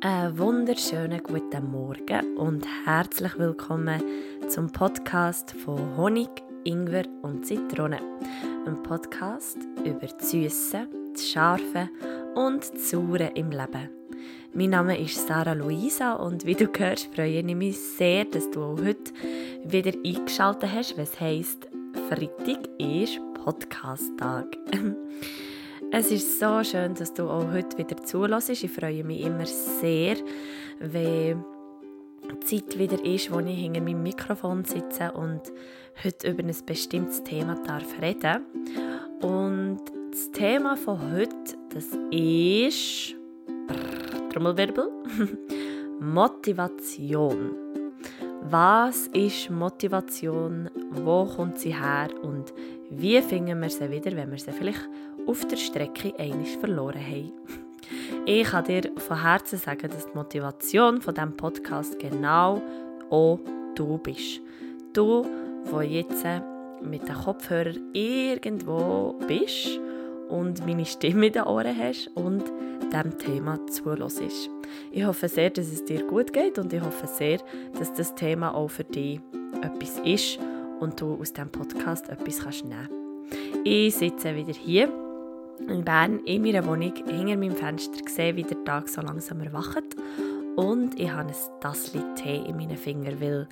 Einen wunderschönen guten Morgen und herzlich willkommen zum Podcast von Honig, Ingwer und Zitrone. Ein Podcast über das Süße, das Scharfe und das Saure im Leben. Mein Name ist Sarah Luisa und wie du hörst, freue ich mich sehr, dass du auch heute wieder eingeschaltet hast, was heisst, Freitag ist Podcast-Tag. Es ist so schön, dass du auch heute wieder zulässt. Ich freue mich immer sehr, wenn die Zeit wieder ist, wo ich hinter meinem Mikrofon sitze und heute über ein bestimmtes Thema darf reden. Und das Thema von heute, das ist Trommelwirbel Motivation. Was ist Motivation? Wo kommt sie her? Und wie finden wir sie wieder, wenn wir sie vielleicht auf der Strecke einig verloren haben. Ich kann dir von Herzen sagen, dass die Motivation von diesem Podcast genau auch du bist. Du, wo jetzt mit den Kopfhörern irgendwo bist und meine Stimme in den Ohren hast und diesem Thema zulässt. Ich hoffe sehr, dass es dir gut geht und ich hoffe sehr, dass das Thema auch für dich etwas ist und du aus diesem Podcast etwas nehmen kannst. Ich sitze wieder hier in Bern in meiner Wohnung hinter meinem Fenster gesehen, wie der Tag so langsam erwacht. Und ich habe ein Tassli Tee in meinen Fingern, weil,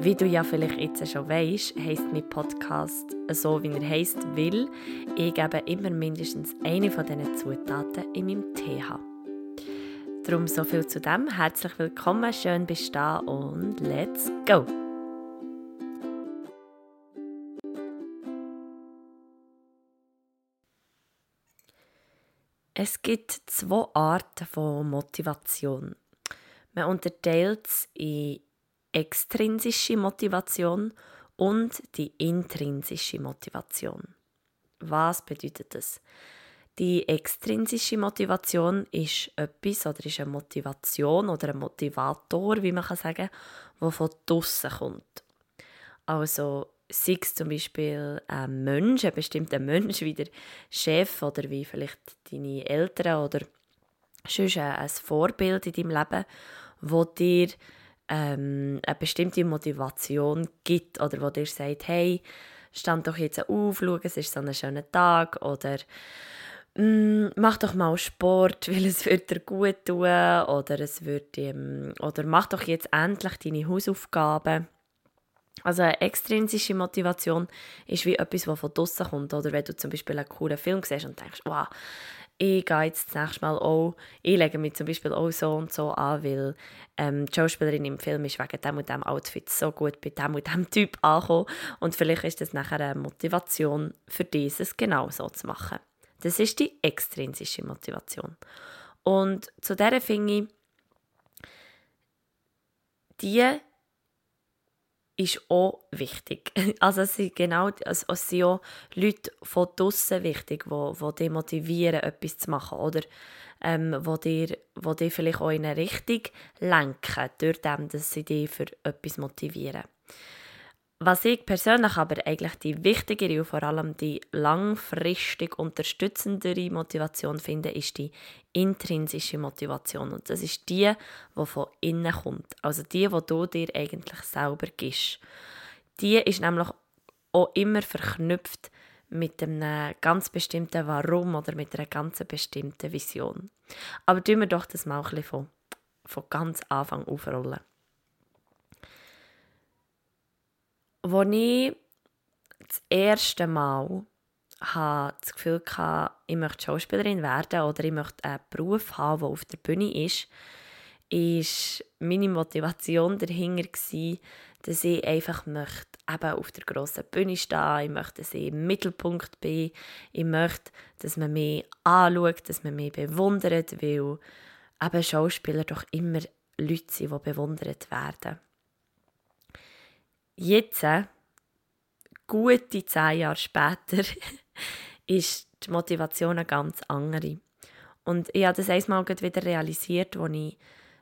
wie du ja vielleicht jetzt schon weißt, heisst mein Podcast so, wie er heisst, weil ich eben immer mindestens eine von diesen Zutaten in meinem Tee habe. Darum so viel zu dem. Herzlich willkommen, schön bist du da und let's go! Es gibt zwei Arten von Motivation. Man unterteilt es in extrinsische Motivation und die intrinsische Motivation. Was bedeutet das? Die extrinsische Motivation ist etwas oder ist eine Motivation oder ein Motivator, wie man kann sagen, der von draussen kommt. Also sei es zum Beispiel ein Mensch, ein bestimmter Mensch wie der Chef oder wie vielleicht deine Eltern oder sonst ein Vorbild in deinem Leben, wo dir ähm, eine bestimmte Motivation gibt oder wo dir sagt, hey, stand doch jetzt auf, schau, es ist so ein schöner Tag oder mm, mach doch mal Sport, weil es wird dir gut tun oder es wird ähm, oder mach doch jetzt endlich deine Hausaufgaben also eine extrinsische Motivation ist wie etwas, das von draussen kommt. Oder wenn du zum Beispiel einen coolen Film siehst und denkst, wow, ich gehe jetzt das nächste Mal auch, ich lege mich zum Beispiel auch so und so an, weil ähm, die Schauspielerin im Film ist wegen dem und dem Outfit so gut bei dem und dem Typ angekommen und vielleicht ist das nachher eine Motivation für dieses genau so zu machen. Das ist die extrinsische Motivation. Und zu der finde ich, die ist auch wichtig. Also es sind genau, also es sind auch Leute von draussen wichtig, die, die dich motivieren, etwas zu machen oder ähm, wo dir vielleicht auch in eine Richtung lenken, durch dem, dass sie dich für etwas motivieren. Was ich persönlich aber eigentlich die wichtigere und vor allem die langfristig unterstützendere Motivation finde, ist die intrinsische Motivation. Und das ist die, die von innen kommt. Also die, die du dir eigentlich selber gibst. Die ist nämlich auch immer verknüpft mit einem ganz bestimmten Warum oder mit einer ganz bestimmten Vision. Aber tun wir doch das mal ein bisschen von, von ganz Anfang aufrollen. Als ich das erste Mal das Gefühl hatte, ich möchte Schauspielerin werden oder ich möchte einen Beruf haben, der auf der Bühne ist, war meine Motivation dahinter, dass ich einfach möchte eben auf der grossen Bühne stehen, ich möchte, dass ich im Mittelpunkt bin, ich möchte, dass man mich anschaut, dass man mich bewundert, weil eben Schauspieler doch immer Leute sind, die bewundert werden. Jetzt, gute zehn Jahre später, ist die Motivation eine ganz andere. Und ich habe das einmal wieder realisiert, als ich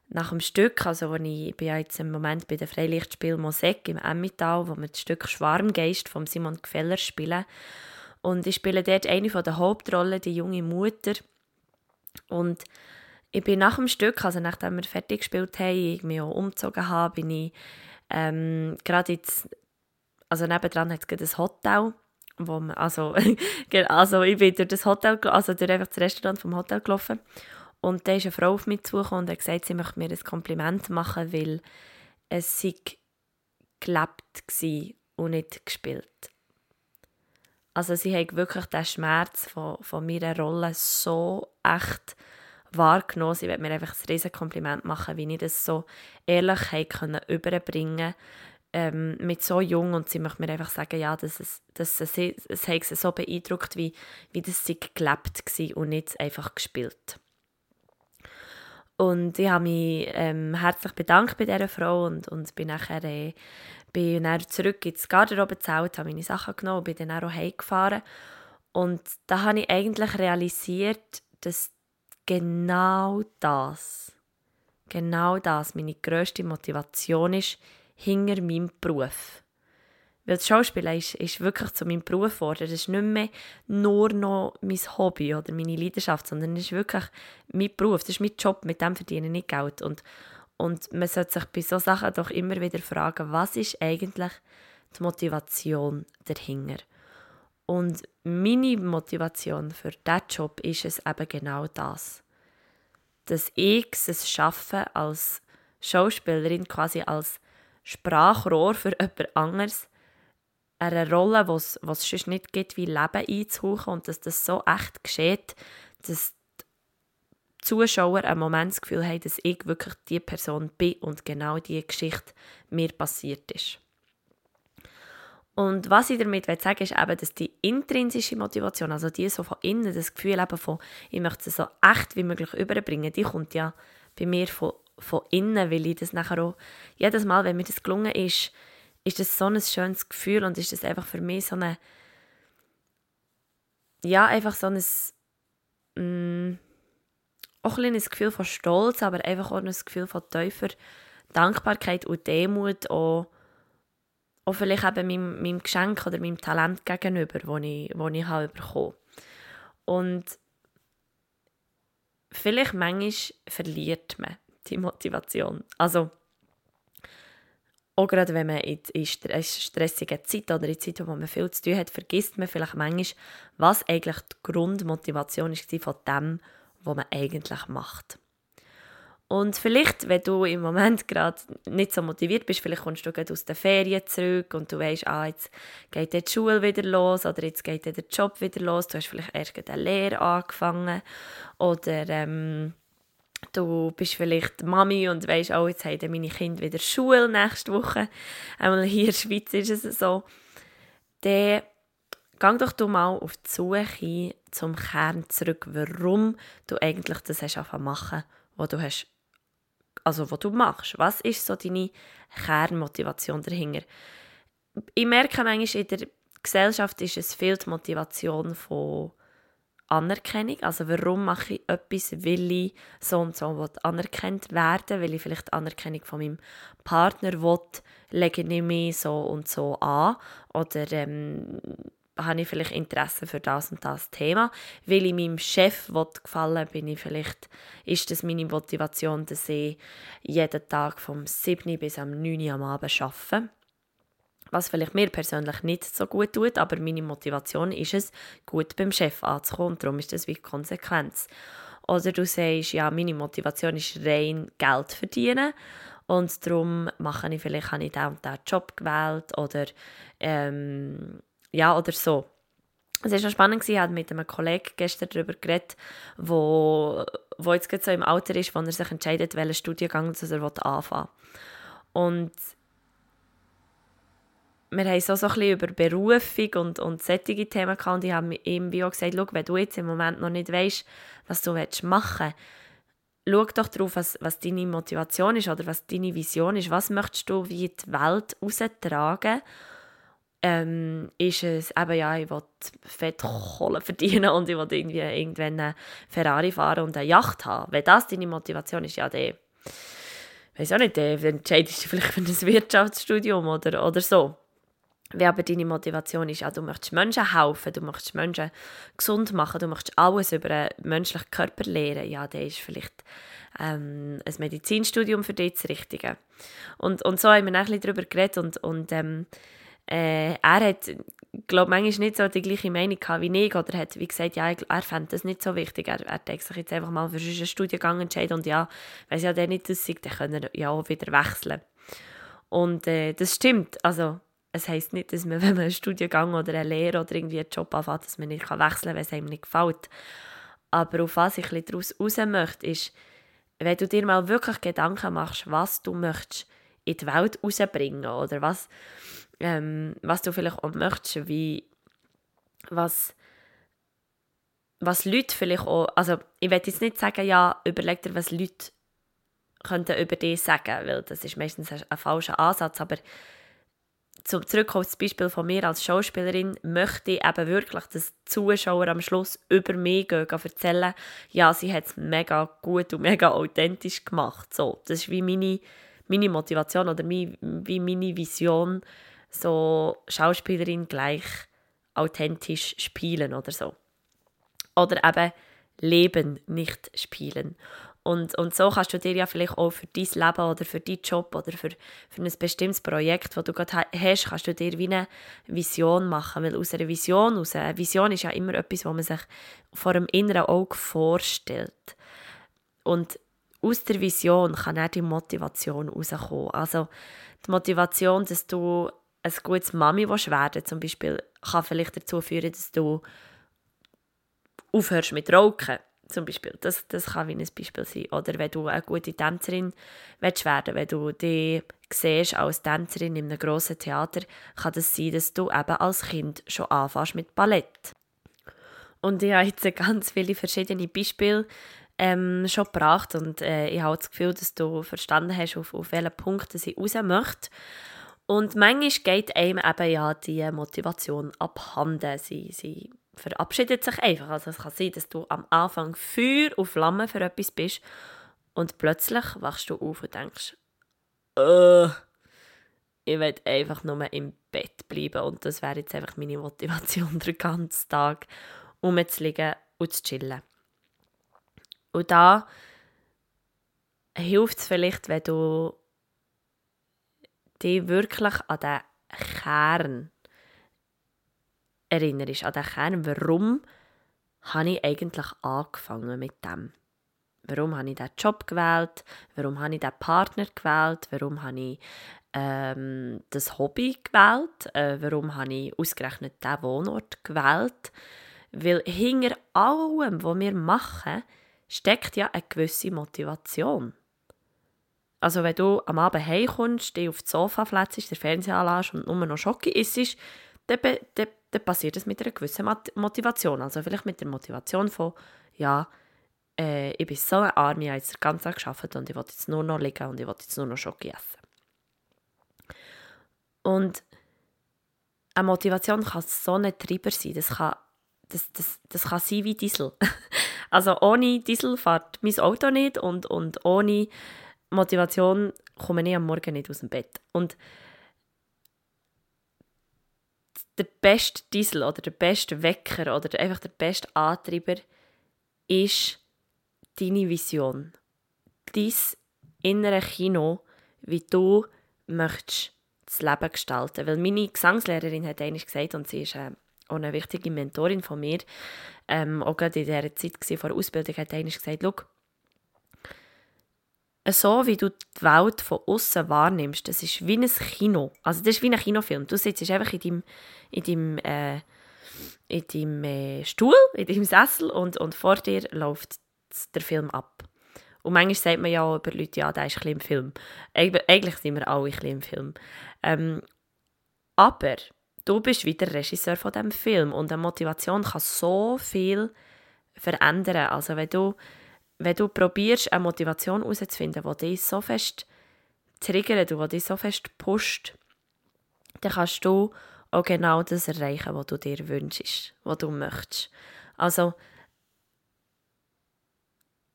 nach dem Stück, also wo ich bin ja jetzt im Moment bei dem Freilichtspiel Mosek im Emmental, wo wir das Stück Schwarmgeist von Simon Gfeller spielen. Und ich spiele dort eine der Hauptrollen, die junge Mutter. Und ich bin nach dem Stück, also nachdem wir fertig gespielt haben, ich mich auch umgezogen habe, bin ich ähm, gerade jetzt, also nebendran hat es ein Hotel, wo man, also, also ich bin durch das Hotel, also durch einfach das Restaurant vom Hotel gelaufen und da ist eine Frau auf mich zugekommen und hat gesagt, sie möchte mir ein Kompliment machen, weil es sei gelebt und nicht gespielt. Also sie hat wirklich den Schmerz von, von meiner Rolle so echt wahrgenommen. Sie wird mir einfach ein riesen Kompliment machen, wie ich das so ehrlich können überbringen ähm, mit so jung und sie möchte mir einfach sagen, ja, dass es, dass es, es, es sie so beeindruckt, wie, wie das sie gelebt war und nicht einfach gespielt. Und ich habe mich ähm, herzlich bedankt bei dieser Frau und, und bin nachher äh, bin dann zurück ins Garderobe gezählt, habe meine Sachen genommen und bin dann auch heimgefahren. Und da habe ich eigentlich realisiert, dass genau das, genau das meine grösste Motivation ist hinter meinem Beruf. Weil das Schauspielen ist, ist wirklich zu meinem Beruf geworden. Das ist nicht mehr nur noch mein Hobby oder meine Leidenschaft, sondern es ist wirklich mein Beruf, das ist mein Job, mit dem verdiene ich Geld. Und, und man sollte sich bei solchen Sachen doch immer wieder fragen, was ist eigentlich die Motivation dahinter? Und meine Motivation für diesen Job ist es eben genau das. Dass ich es schaffe, als Schauspielerin quasi als Sprachrohr für jemand anderes, eine Rolle, die es sonst nicht gibt, wie Leben einzuhauchen und dass das so echt geschieht, dass die Zuschauer ein Moment das Gefühl haben, dass ich wirklich die Person bin und genau diese Geschichte mir passiert ist. Und was ich damit sagen will, ist eben, dass die intrinsische Motivation, also die so von innen, das Gefühl eben von, ich möchte es so echt wie möglich überbringen, die kommt ja bei mir von, von innen, weil ich das nachher auch jedes Mal, wenn mir das gelungen ist, ist das so ein schönes Gefühl und ist das einfach für mich so eine, ja, einfach so ein, mm, auch ein, ein Gefühl von Stolz, aber einfach auch ein Gefühl von tiefer Dankbarkeit und Demut, auch auch vielleicht eben meinem, meinem Geschenk oder meinem Talent gegenüber, das ich, das ich habe bekommen Und vielleicht manchmal verliert man die Motivation. Also, auch gerade wenn man in, in stressigen Zeiten oder in Zeiten, wo man viel zu tun hat, vergisst man vielleicht manchmal, was eigentlich die Grundmotivation war von dem, was man eigentlich macht. Und vielleicht, wenn du im Moment gerade nicht so motiviert bist, vielleicht kommst du gerade aus den Ferien zurück und du weißt, ah, jetzt geht die Schule wieder los oder jetzt geht der Job wieder los. Du hast vielleicht erst eine Lehre angefangen oder ähm, du bist vielleicht Mami und weißt, oh, jetzt haben meine Kinder wieder Schule nächste Woche. Einmal hier in der Schweiz ist es so. Dann geh doch du mal auf die Suche zum Kern zurück, warum du eigentlich das hast machen, was du hast also was du machst. Was ist so deine Kernmotivation dahinter? Ich merke manchmal, in der Gesellschaft ist es viel die Motivation von Anerkennung. Also warum mache ich etwas, will ich so und so anerkannt werden, weil ich vielleicht Anerkennung von meinem Partner will, lege ich mich so und so an. Oder ähm, habe ich vielleicht Interesse für das und das Thema. Weil ich meinem Chef gefallen bin ich vielleicht, ist das meine Motivation, dass ich jeden Tag vom 7. bis am 9. Uhr am Abend arbeite. Was vielleicht mir persönlich nicht so gut tut, aber meine Motivation ist es, gut beim Chef anzukommen und darum ist das wie Konsequenz. Oder du sagst, ja, meine Motivation ist rein Geld verdienen und darum mache ich vielleicht, habe ich diesen und diesen Job gewählt oder ähm, ja, oder so. Es war schon spannend, ich habe mit einem Kollegen gestern darüber geredet, wo, wo jetzt gerade so im Alter ist, wo er sich entscheidet, welchen Studiengang er anfangen will. Und wir haben so, so ein bisschen über Berufung und, und solche Themen gehabt und ich habe ihm wie auch gesagt, schau, wenn du jetzt im Moment noch nicht weißt, was du machen willst, schau doch darauf, was, was deine Motivation ist oder was deine Vision ist. Was möchtest du wie die Welt raustragen ähm, ist es eben, ja, ich will fett Kohle verdienen und ich will irgendwie irgendwann eine Ferrari fahren und eine Yacht haben. Wenn das deine Motivation ist, ja, dann weiß auch nicht, dann entscheidest du vielleicht für ein Wirtschaftsstudium oder, oder so. Wenn aber deine Motivation ist, ja, du möchtest Menschen helfen, du möchtest Menschen gesund machen, du möchtest alles über einen menschlichen Körper lernen, ja, dann ist vielleicht ähm, ein Medizinstudium für dich das Richtige. Und, und so haben wir ein bisschen darüber geredet und, und ähm, äh, er hat, glaube manchmal nicht so die gleiche Meinung gehabt wie ich oder hat wie gesagt, ja, er fände das nicht so wichtig. Er, er denkt sich jetzt einfach mal für einen Studiengang entscheiden und ja, wenn es ja der nicht aussieht, dann können er ja auch wieder wechseln. Und äh, das stimmt, also es heisst nicht, dass man, wenn man einen Studiengang oder eine Lehre oder irgendwie einen Job anfängt, dass man nicht wechseln kann, wenn es einem nicht gefällt. Aber auf was ich daraus raus möchte, ist, wenn du dir mal wirklich Gedanken machst, was du möchtest in die Welt rausbringen oder was, ähm, was du vielleicht auch möchtest, wie was, was Leute vielleicht auch, also ich will jetzt nicht sagen, ja, überleg dir, was Leute könnten über dich sagen, weil das ist meistens ein, falscher Ansatz, aber zum zurück auf das Beispiel von mir als Schauspielerin möchte ich eben wirklich, dass die Zuschauer am Schluss über mich gehen, gehen erzählen, ja, sie hat es mega gut und mega authentisch gemacht. So, das ist wie meine, meine Motivation oder wie meine Vision, so Schauspielerin gleich authentisch spielen oder so. Oder eben leben, nicht spielen. Und, und so kannst du dir ja vielleicht auch für dein Leben oder für deinen Job oder für, für ein bestimmtes Projekt, das du gerade hast, kannst du dir wie eine Vision machen. Weil aus einer Vision, aus einer Vision ist ja immer etwas, was man sich vor dem inneren Auge vorstellt. Und aus der Vision kann auch die Motivation rauskommen. Also die Motivation, dass du ein gutes Mami werden zum Beispiel, kann vielleicht dazu führen, dass du aufhörst mit Rauchen zum Beispiel. Das, das kann wie ein Beispiel sein. Oder wenn du eine gute Tänzerin willst werden wenn du dich siehst als Tänzerin in einem grossen Theater, kann das sein, dass du eben als Kind schon anfängst mit Ballett. Und ich habe jetzt ganz viele verschiedene Beispiele ähm, schon gebracht und äh, ich habe das Gefühl, dass du verstanden hast, auf, auf welchen Punkt ich raus möchte. Und manchmal geht einem eben ja die Motivation abhanden. Sie, sie verabschiedet sich einfach. Also es kann sein, dass du am Anfang Feuer und Flamme für etwas bist und plötzlich wachst du auf und denkst, ich will einfach nur im Bett bleiben und das wäre jetzt einfach meine Motivation den ganzen Tag, rumzulegen und zu chillen. Und da hilft es vielleicht, wenn du dich wirklich an den Kern erinnerst, an den Kern, warum habe ich eigentlich angefangen mit dem? Warum habe ich diesen Job gewählt? Warum habe ich diesen Partner gewählt? Warum habe ich ähm, das Hobby gewählt? Äh, warum habe ich ausgerechnet diesen Wohnort gewählt? Weil hinter allem, was wir machen, steckt ja eine gewisse Motivation. Also wenn du am Abend heimkommst, dich auf das Sofa flätzt, den Fernseher anlässt und nur noch Schocke isst, dann, dann, dann passiert das mit einer gewissen Motivation. Also vielleicht mit der Motivation von, ja, äh, ich bin so eine Arme, ich habe jetzt den ganzen Tag gearbeitet und ich will jetzt nur noch liegen und ich will jetzt nur noch Schocke essen. Und eine Motivation kann so ein Treiber sein. Das kann, das, das, das kann sein wie Diesel. also ohne Diesel fährt mein Auto nicht und, und ohne Motivation komme ich am Morgen nicht aus dem Bett. Und der beste Diesel oder der beste Wecker oder einfach der beste Antreiber ist deine Vision. Dein innere Kino, wie du möchtest das Leben gestalten. Weil meine Gesangslehrerin hat eigentlich gesagt, und sie ist äh, auch eine wichtige Mentorin von mir, ähm, auch gerade in dieser Zeit vor der Ausbildung, hat eigentlich gesagt, schau, so wie du die Welt von außen wahrnimmst, das ist wie ein Kino. Also das ist wie ein Kinofilm. Du sitzt einfach in deinem, in deinem, äh, in deinem äh, Stuhl, in deinem Sessel und, und vor dir läuft der Film ab. Und manchmal sagt man ja über Leute, ja, der ist ein im Film. Eigentlich sind wir alle ein im Film. Ähm, aber du bist wieder Regisseur von diesem Film und eine Motivation kann so viel verändern. Also wenn du wenn du probierst, eine Motivation herauszufinden, die dich so fest triggert die dich so fest pusht, dann kannst du auch genau das erreichen, was du dir wünschst, was du möchtest. Also,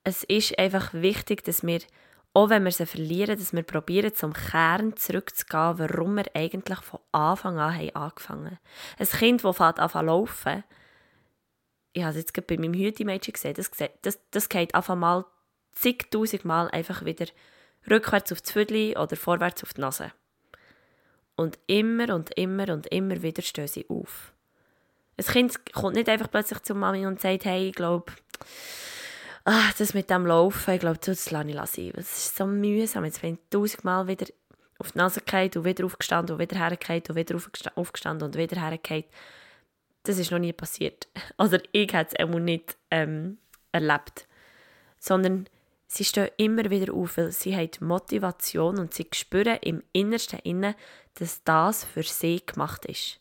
es ist einfach wichtig, dass wir auch wenn wir sie verlieren, dass wir probieren, zum Kern zurückzugehen, warum wir eigentlich von Anfang an haben angefangen haben. Ein Kind, das fährt an laufen, ich habe es jetzt bei meinem Hütemädchen gesehen, das, das, das geht einfach mal zigtausend Mal einfach wieder rückwärts auf das Viertel oder vorwärts auf die Nase. Und immer und immer und immer wieder stehen sie auf. Ein Kind kommt nicht einfach plötzlich zu Mami und sagt, hey, ich glaube, ah, das mit dem Laufen, ich glaube, das lasse ich sein. Das ist so mühsam. Jetzt bin ich tausendmal wieder auf die Nase gefallen und wieder aufgestanden und wieder hergefallen und wieder aufgestanden und wieder hergefallen. Das ist noch nie passiert. Also ich habe es auch nicht ähm, erlebt. Sondern sie stehen immer wieder auf, weil sie haben Motivation und sie spüren im Innersten innen, dass das für sie gemacht ist.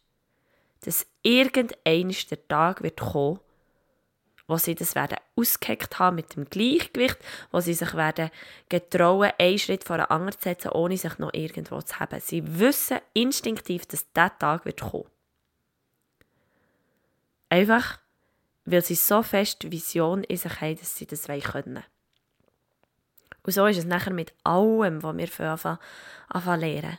Dass irgendein der Tag wird kommen, wo sie das werden ausgeheckt haben mit dem Gleichgewicht, wo sie sich werden getrauen, einen Schritt vor den anderen zu setzen, ohne sich noch irgendwo zu haben. Sie wissen instinktiv, dass dieser Tag wird kommen. Einfach, weil sie so fest Vision in sich haben, dass sie das können. Und so ist es nachher mit allem, was wir anfangen, anfangen lernen.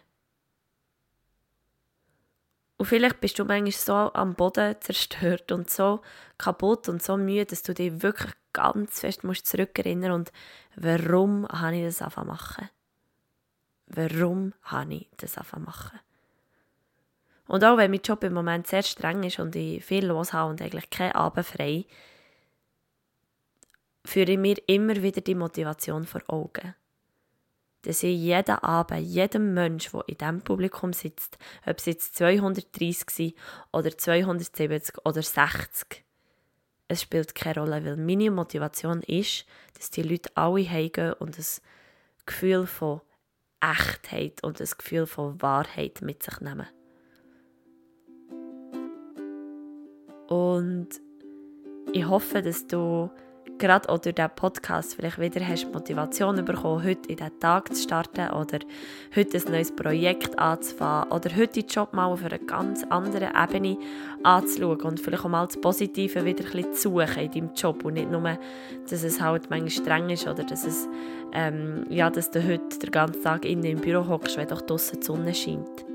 Und vielleicht bist du manchmal so am Boden zerstört und so kaputt und so müde, dass du dich wirklich ganz fest musst zurückerinnern und warum habe ich das anfangen machen? Warum habe ich das anfangen machen? Und auch wenn mein Job im Moment sehr streng ist und ich viel los habe und eigentlich keine Abend frei, führe ich mir immer wieder die Motivation vor Augen dass ich jeden Abend, jedem Menschen, der in diesem Publikum sitzt, ob es jetzt 230 sind oder 270 oder 60, es spielt keine Rolle, weil meine Motivation ist, dass die Leute alle heimgehen und das Gefühl von Echtheit und das Gefühl von Wahrheit mit sich nehmen. Und ich hoffe, dass du gerade auch durch diesen Podcast vielleicht wieder hast Motivation bekommen, heute in diesen Tag zu starten oder heute ein neues Projekt anzufangen oder heute den Job mal auf einer ganz anderen Ebene anzuschauen und vielleicht auch mal das Positive wieder ein bisschen zu suchen in deinem Job und nicht nur, dass es halt manchmal streng ist oder dass, es, ähm, ja, dass du heute den ganzen Tag innen im Büro hockst, wenn doch draussen die Sonne scheint.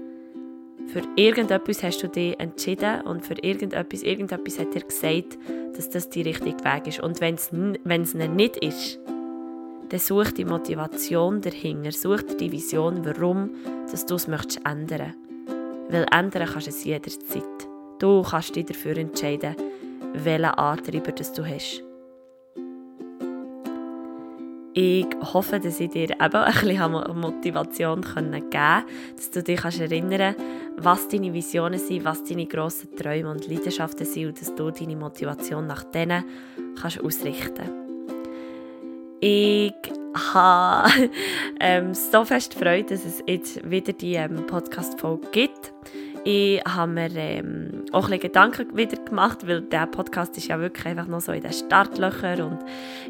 Für irgendetwas hast du dich entschieden und für irgendetwas, irgendetwas hat dir gesagt, dass das die richtige Weg ist. Und wenn es nicht ist, dann such die Motivation dahinter, such die Vision, warum dass du es möchtest ändern. Weil ändern kannst du es jederzeit. Du kannst dich dafür entscheiden, welchen Antreiber das du hast. Ich hoffe, dass ich dir eben ein bisschen Motivation geben konnte, dass du dich erinnern kannst, was deine Visionen sind, was deine grossen Träume und Leidenschaften sind und dass du deine Motivation nach denen kannst ausrichten Ich habe ähm, so fest Freude, dass es jetzt wieder die ähm, Podcast-Folge gibt. Ich habe mir ähm, auch ein Gedanken wieder gemacht, weil der Podcast ist ja wirklich einfach noch so in den Startlöchern und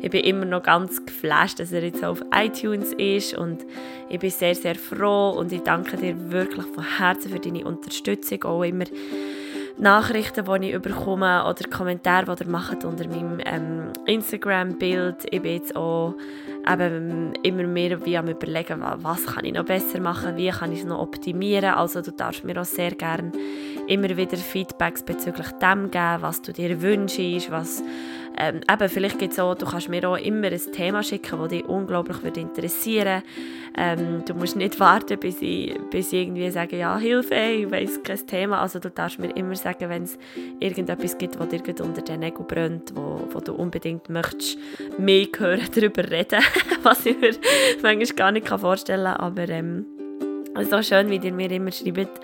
ich bin immer noch ganz geflasht, dass er jetzt auf iTunes ist und ich bin sehr, sehr froh und ich danke dir wirklich von Herzen für deine Unterstützung, auch immer Nachrichten, die ich bekomme oder Kommentare, die ihr macht unter meinem ähm, Instagram-Bild. Ich bin jetzt auch eben immer mehr wie am überlegen, was kann ich noch besser machen, wie kann ich es noch optimieren. Also du darfst mir auch sehr gerne immer wieder Feedbacks bezüglich dem geben, was du dir wünschst, was ähm, eben, vielleicht gibt es auch, du kannst mir auch immer ein Thema schicken, das dich unglaublich würde interessieren ähm, Du musst nicht warten, bis ich, bis ich irgendwie sage, ja, Hilfe, ich weiss kein Thema. Also du darfst mir immer sagen, wenn es irgendetwas gibt, das dir unter den Nägeln brennt, wo, wo du unbedingt möchtest mehr hören, darüber reden, was ich mir manchmal gar nicht vorstellen kann. Aber ähm, es ist auch schön, wie ihr mir immer schreibt,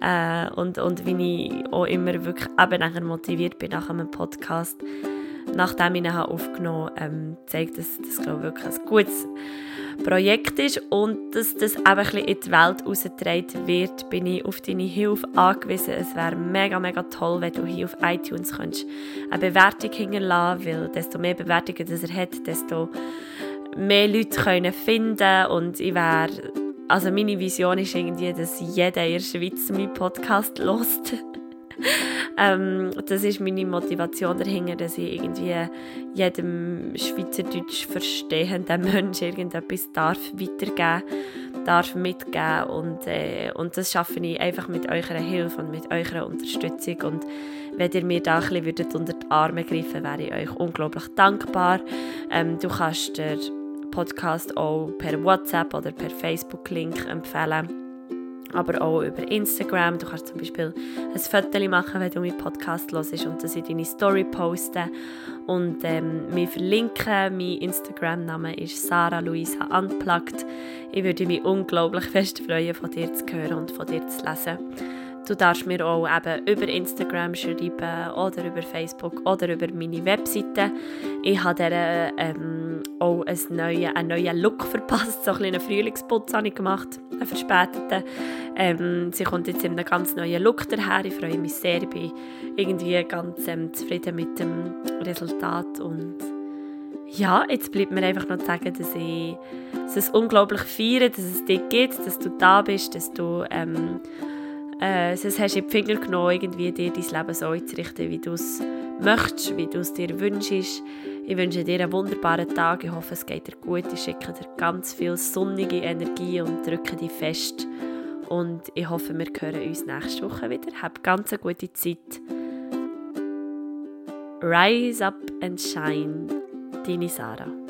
äh, und, und wie ich auch immer wirklich eben motiviert bin nach einem Podcast, nachdem ich ihn aufgenommen habe, ähm, zeigt, dass das glaube ich, wirklich ein gutes Projekt ist und dass das eben in die Welt herausgetragen wird, bin ich auf deine Hilfe angewiesen. Es wäre mega, mega toll, wenn du hier auf iTunes könntest eine Bewertung hinterlassen weil desto mehr Bewertungen das er hat, desto mehr Leute können finden. Und ich wäre also meine Vision ist irgendwie, dass jeder in der Schweiz meinen Podcast lost ähm, das ist meine Motivation dahinter, dass ich irgendwie jedem Schweizerdeutsch verstehenden Menschen irgendetwas darf weitergeben darf mitgeben. Und, äh, und das schaffe ich einfach mit eurer Hilfe und mit eurer Unterstützung. Und wenn ihr mir da ein bisschen würdet unter die Arme greifen wäre ich euch unglaublich dankbar. Ähm, du kannst den Podcast auch per WhatsApp oder per Facebook-Link empfehlen aber auch über Instagram. Du kannst zum Beispiel ein Foto machen, wenn du meinen Podcast hörst und das in deine Story posten und ähm, mich verlinken. Mein Instagram-Name ist Sarah Luisa Unplugged. Ich würde mich unglaublich fest freuen, von dir zu hören und von dir zu lesen. Du darfst mir auch eben über Instagram schreiben oder über Facebook oder über meine Webseite. Ich habe der, ähm, auch einen neuen, einen neuen Look verpasst. So ein einen Frühlingsputz habe ich gemacht, einen verspäteten. Ähm, sie kommt jetzt in einem ganz neuen Look daher. Ich freue mich sehr. Ich bin irgendwie ganz ähm, zufrieden mit dem Resultat. Und ja, jetzt bleibt mir einfach noch zu sagen, dass ich dass es unglaublich feiere, dass es dich gibt, dass du da bist, dass du ähm, äh, sonst hast du in die Finger genommen, irgendwie dir dein Leben so einzurichten, wie du es möchtest, wie du es dir wünschst. Ich wünsche dir einen wunderbaren Tag. Ich hoffe, es geht dir gut. Ich schicke dir ganz viel sonnige Energie und drücke dich fest. Und ich hoffe, wir hören uns nächste Woche wieder. Hab ganz eine gute Zeit. Rise up and shine. Deine Sarah.